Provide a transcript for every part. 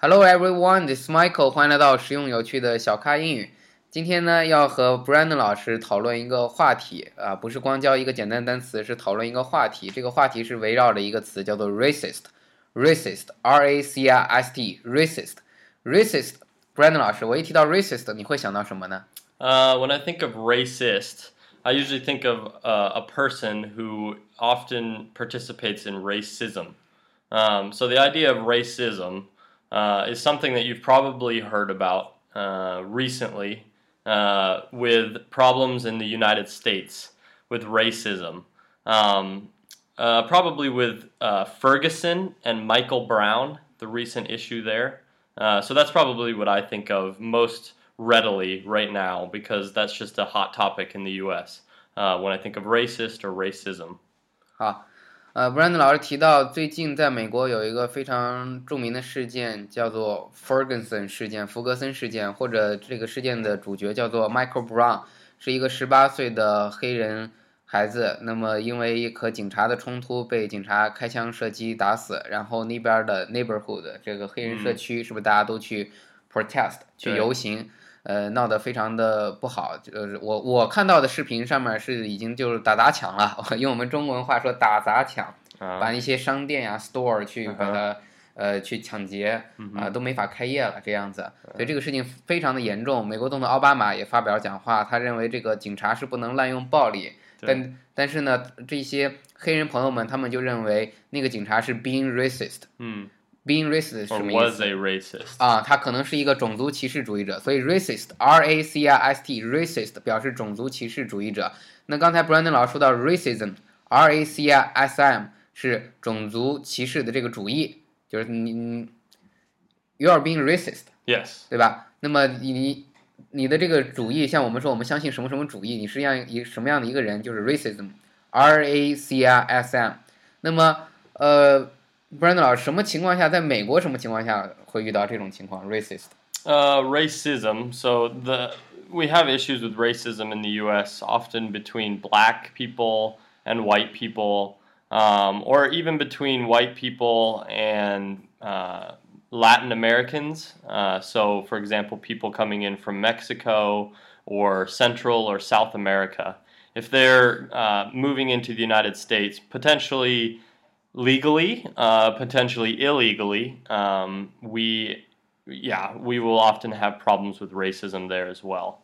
Hello everyone, this is Michael. 欢迎来到实用有趣的小咖英语。今天呢，要和 Brandon 老师讨论一个话题啊，不是光教一个简单单词，是讨论一个话题。这个话题是围绕着一个词，叫做 racist。racist，r a c i s t，racist，racist。Brandon 老师，我一提到 racist，你会想到什么呢？Uh, when I think of racist, I usually think of uh, a person who often participates in racism. Um, so the idea of racism uh, is something that you've probably heard about uh, recently uh, with problems in the United States with racism. Um, uh, probably with uh, Ferguson and Michael Brown, the recent issue there. Uh, so that's probably what I think of most readily right now because that's just a hot topic in the U.S. when I think of racist or racism. 好。呃，Brandon 老师提到，最近在美国有一个非常著名的事件，叫做 Ferguson 事件、福格森事件，或者这个事件的主角叫做 Michael Brown，是一个十八岁的黑人孩子。那么，因为和警察的冲突，被警察开枪射击打死。然后那边的 neighborhood 这个黑人社区，是不是大家都去 protest 去游行？呃，闹得非常的不好，就是我我看到的视频上面是已经就是打砸抢了，用我们中文话说打砸抢，把一些商店呀 store 去把它呃去抢劫啊都没法开业了这样子，所以这个事情非常的严重。美国总统奥巴马也发表讲话，他认为这个警察是不能滥用暴力，但但是呢，这些黑人朋友们他们就认为那个警察是 being racist。嗯。Being racist 什么意思？racist 啊，他可能是一个种族歧视主义者，所以 racist，r a c i s t，racist 表示种族歧视主义者。那刚才 Brandon 老师说到 racism，r a c i s m 是种族歧视的这个主义，就是你，you are being racist，yes，对吧？那么你你的这个主义，像我们说我们相信什么什么主义，你是样一什么样的一个人，就是 racism，r a c i s m。那么呃。Brandon 老师，什么情况下在美国什么情况下会遇到这种情况？racist？呃、uh,，racism. So the we have issues with racism in the U.S. often between black people and white people, um, or even between white people and uh, Latin Americans. Uh, so, for example, people coming in from Mexico or Central or South America, if they're uh, moving into the United States, potentially legally, uh, potentially illegally, um, we, yeah, we will often have problems with racism there as well.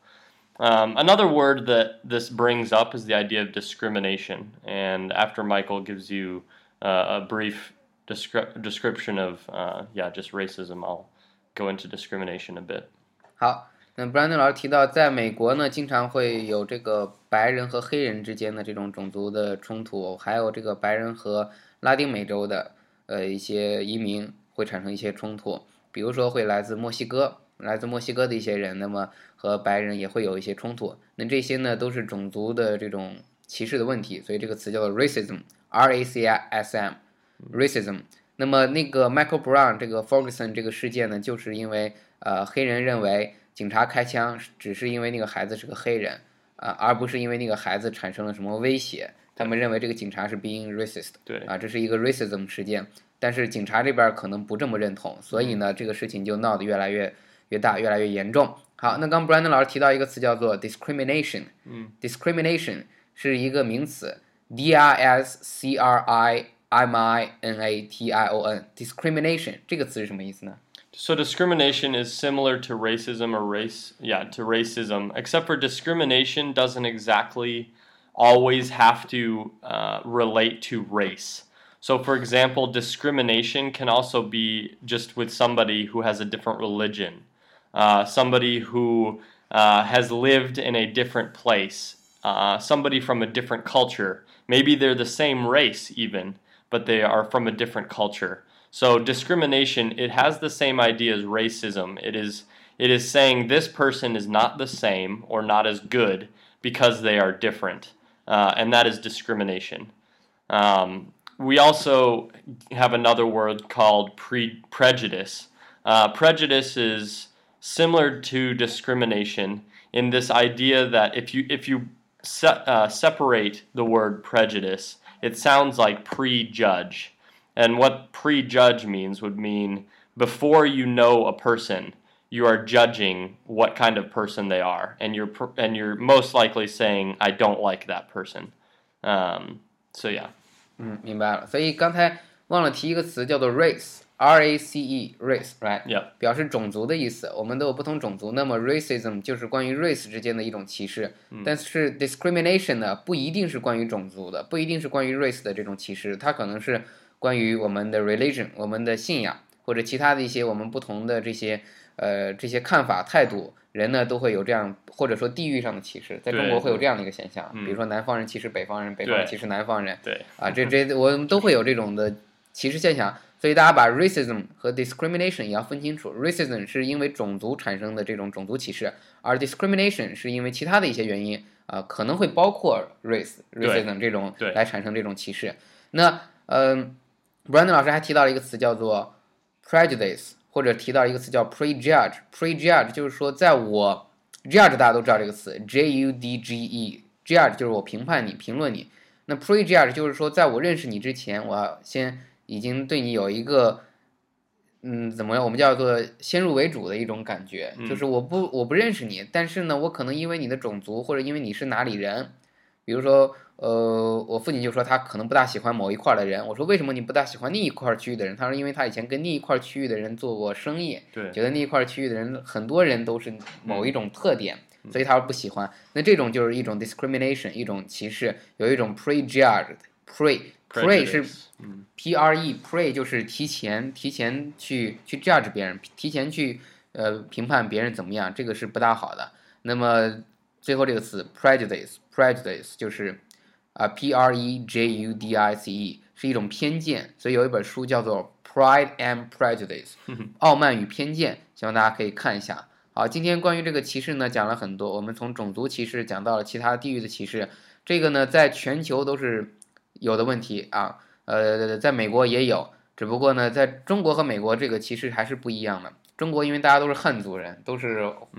Um, another word that this brings up is the idea of discrimination. And after Michael gives you uh, a brief descri- description of, uh, yeah, just racism, I'll go into discrimination a bit. 好，那 Brandon 老师提到，在美国呢，经常会有这个白人和黑人之间的这种种族的冲突，还有这个白人和 拉丁美洲的呃一些移民会产生一些冲突，比如说会来自墨西哥，来自墨西哥的一些人，那么和白人也会有一些冲突。那这些呢都是种族的这种歧视的问题，所以这个词叫做 racism，r a c i s m，racism。那么那个 Michael Brown 这个 Ferguson 这个事件呢，就是因为呃黑人认为警察开枪只是因为那个孩子是个黑人啊，而不是因为那个孩子产生了什么威胁。他们认为这个警察是 being racist，对啊，这是一个 racism 事件，但是警察这边可能不这么认同，所以呢，这个事情就闹得越来越越大，越来越严重。好，那刚 Brandon 老师提到一个词叫做 discrimination，嗯，discrimination 是一个名词，d i s c r i m i n a t i o n，discrimination 这个词是什么意思呢？So discrimination is similar to racism or race, yeah, to racism, except for discrimination doesn't exactly always have to uh, relate to race. So, for example, discrimination can also be just with somebody who has a different religion, uh, somebody who uh, has lived in a different place, uh, somebody from a different culture. Maybe they're the same race, even, but they are from a different culture. So, discrimination, it has the same idea as racism. It is, it is saying this person is not the same or not as good because they are different uh, and that is discrimination. Um, we also have another word called pre- prejudice. Uh, prejudice is similar to discrimination in this idea that if you if you se- uh, separate the word prejudice, it sounds like prejudge, and what prejudge means would mean before you know a person, you are judging what kind of person they are, and you're pr- and you're most likely saying, "I don't like that person." Um, so yeah, 嗯，明白了。所以刚才忘了提一个词，叫做 race，r a c e，race，right？ yeah, 表示种族的意思。我们都有不同种族，那么 racism 就是关于 race 之间的一种歧视。但是 discrimination 呢，不一定是关于种族的，不一定是关于 race 的这种歧视，它可能是关于我们的 religion，我们的信仰或者其他的一些我们不同的这些 呃这些看法态度。人呢都会有这样，或者说地域上的歧视，在中国会有这样的一个现象，比如说南方人歧视北方人，北方人歧视南方人，对，啊，这这我们都会有这种的歧视现象，所以大家把 racism 和 discrimination 也要分清楚。racism 是因为种族产生的这种种族歧视，而 discrimination 是因为其他的一些原因啊，可能会包括 race racism 这种对来产生这种歧视。那嗯、Brandon 老师还提到了一个词叫做 prejudice，或者提到一个词叫 prejudge。prejudge 就是说，在我 judge 大家都知道这个词，j u d g e，judge 就是我评判你、评论你。那 prejudge 就是说，在我认识你之前，我要先已经对你有一个，嗯，怎么样？我们叫做先入为主的一种感觉，就是我不我不认识你，但是呢，我可能因为你的种族或者因为你是哪里人，比如说，呃，我父亲就说他可能不大喜欢某一块儿的人，我说为什么你不大喜欢另一块儿区域的人？他说因为他以前跟另一块儿区域的人做过生意，对，觉得那一块儿区域的人很多人都是某一种特点，所以他不喜欢。那这种就是一种 discrimination，一种歧视，有一种 prejudged pre pre 是 Prejudice，嗯 P R E pre 就是提前提前去去 judge 别人，提前去呃评判别人怎么样，这个是不大好的。那么最后这个词 prejudice prejudice 就是啊、P R E J U D I C E 是一种偏见，所以有一本书叫做 Pride and Prejudice 傲慢与偏见，希望大家可以看一下。好，今天关于这个歧视呢讲了很多，我们从种族歧视讲到了其他地域的歧视，这个呢在全球都是有的问题啊。呃，在美国也有，只不过呢，在中国和美国这个歧视还是不一样的。中国因为大家都是汉族人，都是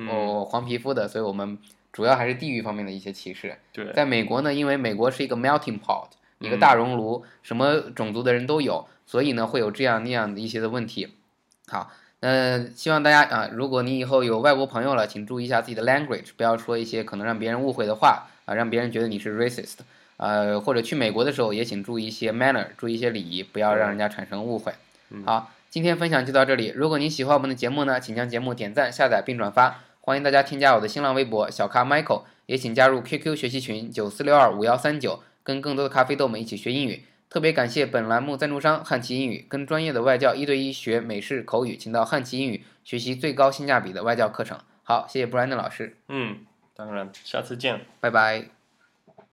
哦黄皮肤的，所以我们主要还是地域方面的一些歧视。对，在美国呢，因为美国是一个 melting pot，一个大熔炉，什么种族的人都有，所以呢会有这样那样的一些的问题。好，那希望大家啊，如果你以后有外国朋友了，请注意一下自己的 language，不要说一些可能让别人误会的话啊，让别人觉得你是 racist。呃，或者去美国的时候也请注意一些 manner，注意一些礼仪，不要让人家产生误会。好，今天分享就到这里。如果您喜欢我们的节目呢，请将节目点赞、下载并转发。欢迎大家添加我的新浪微博小咖 Michael，也请加入 QQ 学习群九四六二五幺三九，跟更多的咖啡豆们一起学英语。特别感谢本栏目赞助商汉奇英语，跟专业的外教一对一学美式口语，请到汉奇英语学习最高性价比的外教课程。好，谢谢 Brandon 老师，嗯，当然，下次见。拜拜。